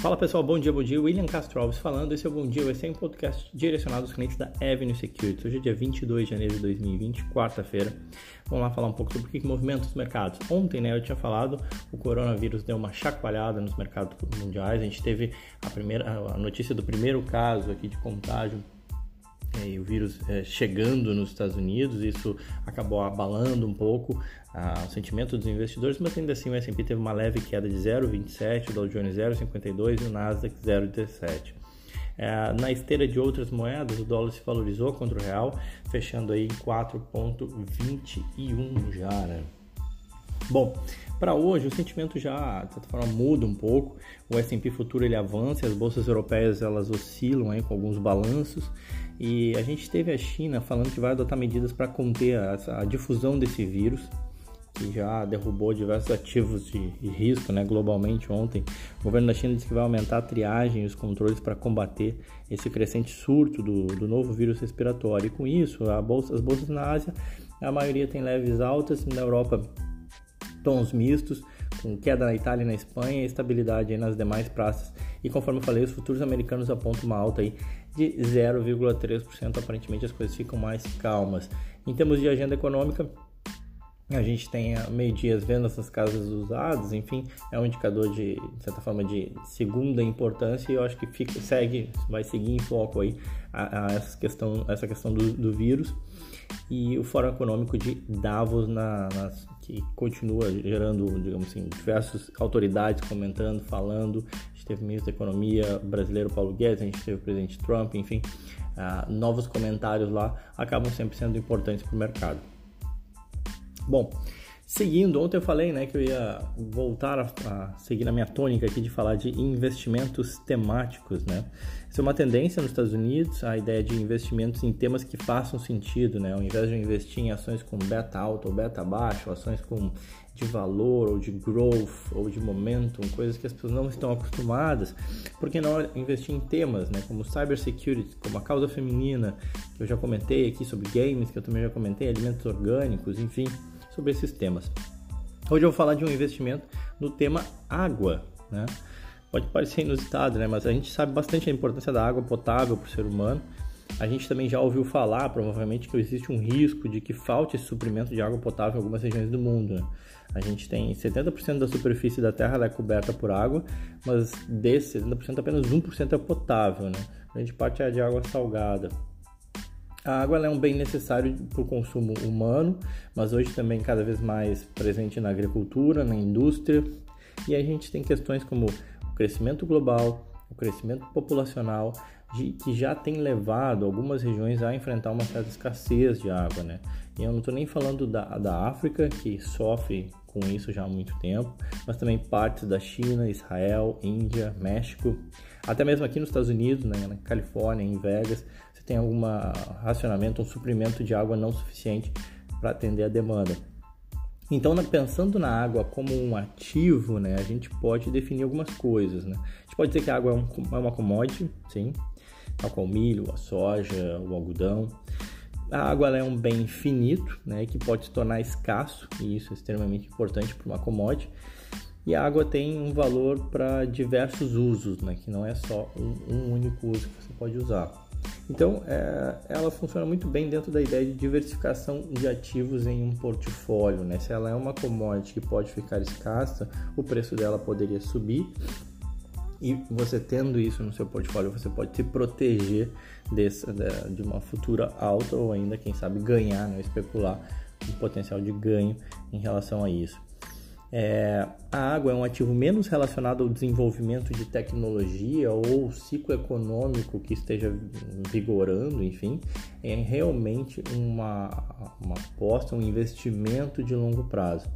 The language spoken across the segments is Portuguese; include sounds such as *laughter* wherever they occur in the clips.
Fala pessoal, bom dia, bom dia. William Castro Alves falando. Esse é o Bom Dia, esse é um podcast direcionado aos clientes da Avenue Securities. Hoje é dia 22 de janeiro de 2020, quarta-feira. Vamos lá falar um pouco sobre o que movimenta os mercados. Ontem, né, eu tinha falado, o coronavírus deu uma chacoalhada nos mercados mundiais. A gente teve a primeira a notícia do primeiro caso aqui de contágio é, o vírus é, chegando nos Estados Unidos, isso acabou abalando um pouco ah, o sentimento dos investidores, mas ainda assim o S&P teve uma leve queda de 0,27, o Dow Jones 0,52 e o Nasdaq 0,17. É, na esteira de outras moedas, o dólar se valorizou contra o real, fechando aí em 4,21 já, né? Bom, para hoje o sentimento já de certa forma muda um pouco. O S&P futuro ele avança, as bolsas europeias elas oscilam aí com alguns balanços e a gente teve a China falando que vai adotar medidas para conter a, a, difusão desse vírus que já derrubou diversos ativos de, de risco né, globalmente ontem. O governo da China disse que vai aumentar a triagem e os controles para combater esse crescente surto do, do novo vírus respiratório. E com isso, bolsa, as bolsas na Ásia, a maioria tem leves altas, na Europa tons mistos, com queda na Itália e na Espanha e estabilidade nas demais praças. E conforme eu falei, os futuros americanos apontam uma alta aí de 0,3%. Aparentemente as coisas ficam mais calmas. Em termos de agenda econômica, a gente tem meio-dia as vendas das casas usadas, enfim, é um indicador de, de certa forma, de segunda importância e eu acho que fica, segue, vai seguir em foco aí a, a essa questão, essa questão do, do vírus e o Fórum Econômico de Davos, na, que continua gerando, digamos assim, diversas autoridades comentando, falando. A gente teve o ministro da Economia brasileiro Paulo Guedes, a gente teve o presidente Trump, enfim, uh, novos comentários lá acabam sempre sendo importantes para o mercado. Bom, Seguindo, ontem eu falei né, que eu ia voltar a, a, seguir na minha tônica aqui de falar de investimentos temáticos. Né? Isso é uma tendência nos Estados Unidos, a ideia de investimentos em temas que façam sentido, né? ao invés de investir em ações com beta alto ou beta baixo, ações com de valor ou de growth ou de momentum, coisas que as pessoas não estão acostumadas, por que não investir em temas né, como cybersecurity, como a causa feminina, que eu já comentei aqui sobre games, que eu também já comentei, alimentos orgânicos, enfim sobre esses temas. Hoje eu vou falar de um investimento no tema água, né? Pode parecer inusitado, né? Mas a gente sabe bastante a importância da água potável para o ser humano. A gente também já ouviu falar, provavelmente, que existe um risco de que falte esse suprimento de água potável em algumas regiões do mundo. Né? A gente tem 70% da superfície da Terra é coberta por água, mas desse 70% apenas 1% é potável. Né? A grande parte é de água salgada. A água é um bem necessário para o consumo humano, mas hoje também cada vez mais presente na agricultura, na indústria. E a gente tem questões como o crescimento global, o crescimento populacional, de, que já tem levado algumas regiões a enfrentar uma certa escassez de água, né? E eu não estou nem falando da, da África, que sofre com isso já há muito tempo, mas também partes da China, Israel, Índia, México, até mesmo aqui nos Estados Unidos, né, na Califórnia, em Vegas, você tem algum racionamento, um suprimento de água não suficiente para atender a demanda. Então, pensando na água como um ativo, né, a gente pode definir algumas coisas. Né? A gente pode dizer que a água é, um, é uma commodity, sim, tal qual o milho, a soja, o algodão. A água é um bem finito, né, que pode se tornar escasso, e isso é extremamente importante para uma commodity. E a água tem um valor para diversos usos, né, que não é só um, um único uso que você pode usar. Então, é, ela funciona muito bem dentro da ideia de diversificação de ativos em um portfólio. Né? Se ela é uma commodity que pode ficar escassa, o preço dela poderia subir. E você tendo isso no seu portfólio, você pode se proteger desse, de uma futura alta ou ainda, quem sabe, ganhar, né? especular um potencial de ganho em relação a isso. É, a água é um ativo menos relacionado ao desenvolvimento de tecnologia ou ciclo econômico que esteja vigorando, enfim, é realmente uma, uma aposta, um investimento de longo prazo.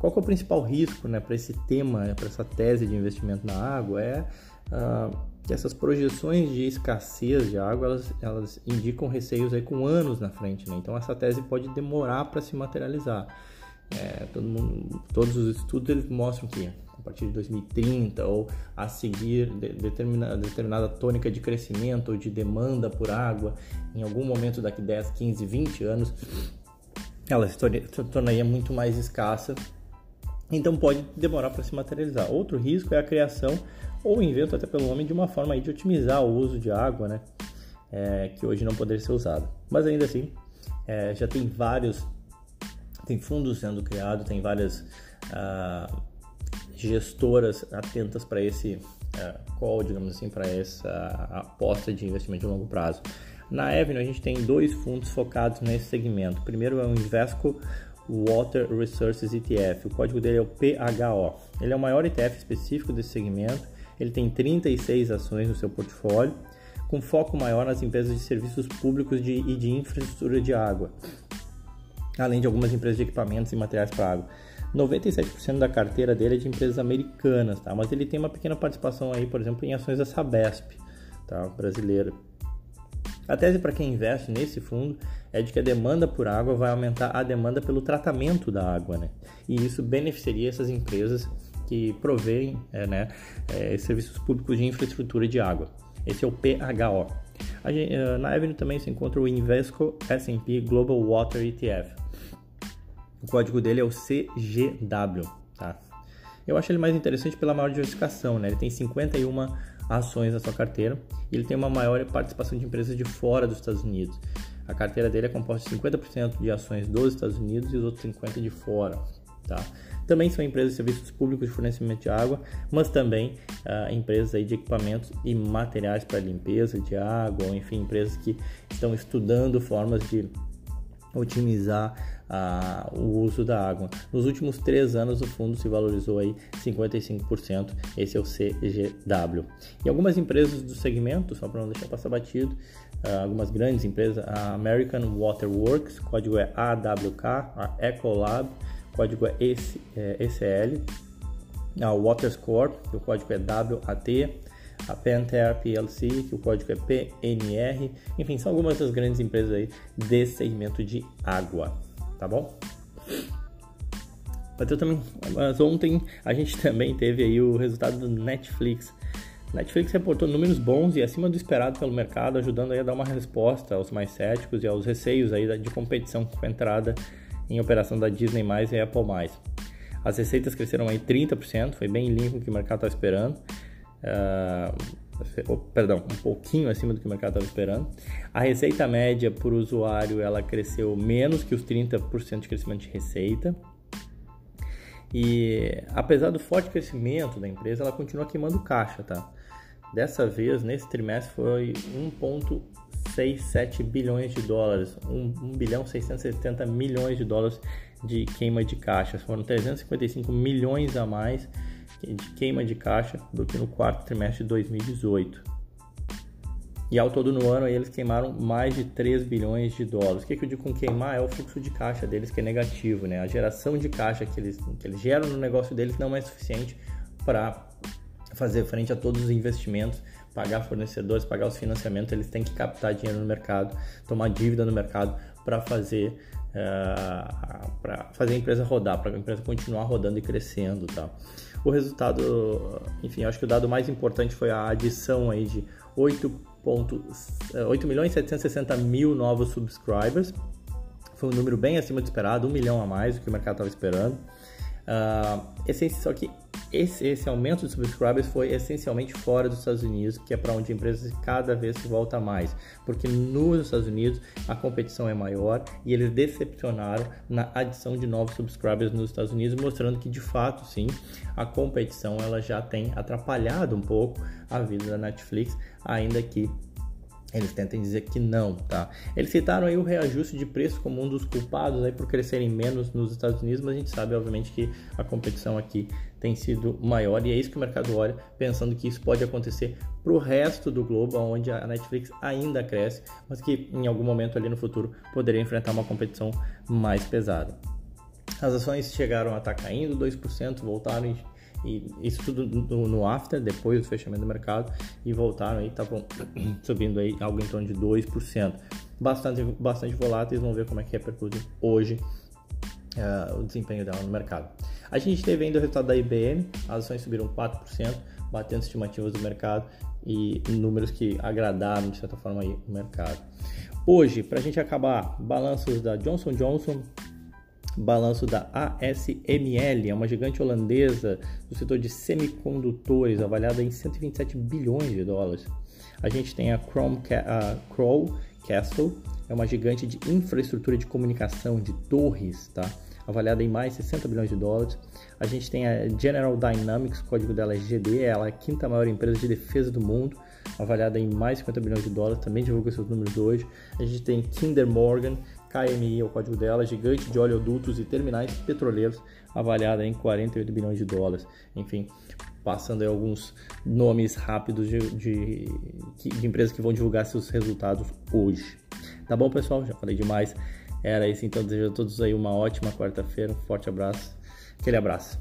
Qual é o principal risco né, para esse tema, para essa tese de investimento na água? É uh, que essas projeções de escassez de água elas, elas indicam receios aí com anos na frente. Né? Então, essa tese pode demorar para se materializar. É, todo mundo, todos os estudos eles mostram que a partir de 2030 ou a seguir de, determinada, determinada tônica de crescimento ou de demanda por água, em algum momento daqui 10, 15, 20 anos, ela se tornaria muito mais escassa. Então pode demorar para se materializar. Outro risco é a criação ou invento até pelo nome de uma forma aí de otimizar o uso de água, né? É, que hoje não poderia ser usado. Mas ainda assim, é, já tem vários, tem fundos sendo criados, tem várias ah, gestoras atentas para esse uh, call, digamos assim, para essa aposta de investimento de longo prazo. Na Avenue a gente tem dois fundos focados nesse segmento. O primeiro é o Invesco Water Resources ETF. O código dele é o PHO. Ele é o maior ETF específico desse segmento. Ele tem 36 ações no seu portfólio, com foco maior nas empresas de serviços públicos de, e de infraestrutura de água, além de algumas empresas de equipamentos e materiais para água. 97% da carteira dele é de empresas americanas, tá? Mas ele tem uma pequena participação aí, por exemplo, em ações da Sabesp, tá? Brasileira. A tese para quem investe nesse fundo é de que a demanda por água vai aumentar a demanda pelo tratamento da água, né? E isso beneficiaria essas empresas que provêem é, né, é, serviços públicos de infraestrutura de água. Esse é o PHO. Gente, eh, na Avenue também se encontra o Invesco S&P Global Water ETF. O código dele é o CGW, tá? Eu acho ele mais interessante pela maior diversificação, né? Ele tem 51 ações na sua carteira e ele tem uma maior participação de empresas de fora dos Estados Unidos. A carteira dele é composta de 50% de ações dos Estados Unidos e os outros 50% de fora, tá? Também são empresas de serviços públicos de fornecimento de água, mas também uh, empresas aí de equipamentos e materiais para limpeza de água, enfim, empresas que estão estudando formas de otimizar a, o uso da água. Nos últimos três anos, o fundo se valorizou aí 55%. Esse é o CGW. E algumas empresas do segmento, só para não deixar passar batido, uh, algumas grandes empresas, a American Water Works, código é AWK, a Ecolab, código é ECL, a Waterscore, o código é WAT, a Panther PLC, que o código é PNR, enfim, são algumas das grandes empresas aí desse segmento de água tá bom? Mas, também, mas ontem a gente *laughs* também teve aí o resultado do Netflix. Netflix reportou números bons e acima do esperado pelo mercado, ajudando aí a dar uma resposta aos mais céticos e aos receios aí de competição com a entrada em operação da Disney+, e Apple+. As receitas cresceram aí 30%, foi bem limpo que o mercado estava esperando. Uh, perdão, um pouquinho acima do que o mercado estava esperando. A receita média por usuário ela cresceu menos que os 30% de crescimento de receita. E apesar do forte crescimento da empresa, ela continua queimando caixa, tá? Dessa vez, nesse trimestre, foi 1,67 bilhões de dólares, 1, 1 bilhão 670 milhões de dólares de queima de caixa. Foram 355 milhões a mais de queima de caixa do que no quarto trimestre de 2018. E ao todo no ano eles queimaram mais de 3 bilhões de dólares. O que, eu digo com queimar? É o fluxo de caixa deles que é negativo, né? A geração de caixa que eles, que eles geram no negócio deles não é suficiente para fazer frente a todos os investimentos, pagar fornecedores, pagar os financiamentos, eles têm que captar dinheiro no mercado, tomar dívida no mercado para fazer eh, para fazer a empresa rodar, para a empresa continuar rodando e crescendo, tá? O resultado, enfim, acho que o dado mais importante foi a adição aí de 8, 8 milhões e 760 mil novos subscribers. Foi um número bem acima do esperado, um milhão a mais do que o mercado estava esperando. Uh, só que esse, esse, aumento de subscribers foi essencialmente fora dos Estados Unidos, que é para onde a empresa cada vez se volta mais, porque nos Estados Unidos a competição é maior e eles decepcionaram na adição de novos subscribers nos Estados Unidos, mostrando que de fato sim a competição ela já tem atrapalhado um pouco a vida da Netflix, ainda que eles tentem dizer que não, tá? Eles citaram aí o reajuste de preço como um dos culpados aí por crescerem menos nos Estados Unidos, mas a gente sabe, obviamente, que a competição aqui tem sido maior e é isso que o mercado olha, pensando que isso pode acontecer para o resto do globo, onde a Netflix ainda cresce, mas que em algum momento ali no futuro poderia enfrentar uma competição mais pesada. As ações chegaram a estar tá caindo 2%, voltaram e isso tudo no, no, after, depois do fechamento do mercado, e voltaram aí, estavam *clears throat* subindo aí algo em torno de 2%. Bastante, bastante voláteis, vamos ver como é que repercute hoje uh, o desempenho dela no mercado. A gente teve ainda o resultado da IBM, as ações subiram 4%, batendo estimativas do mercado e números que agradaram de certa forma aí o mercado. Hoje, para a gente acabar, balanços da Johnson Johnson, balanço da ASML, é uma gigante holandesa do setor de semicondutores, avaliada em 127 bilhões de dólares. A gente tem a, Chrome, a Crow Castle, é uma gigante de infraestrutura de comunicação, de torres, tá? avaliada em mais 60 bilhões de dólares. A gente tem a General Dynamics, o código dela é GD, ela é a quinta maior empresa de defesa do mundo, avaliada em mais 50 bilhões de dólares, também divulga seus números hoje. A gente tem Kinder Morgan, KMI é o código dela, gigante de oleodutos e terminais petroleiros, avaliada em 48 bilhões de dólares. Enfim, passando aí alguns nomes rápidos de, de, de, empresas que vão divulgar seus resultados hoje. Tá bom, pessoal? Já falei demais. Era isso, então desejo a todos aí uma ótima quarta-feira, um forte abraço, aquele abraço.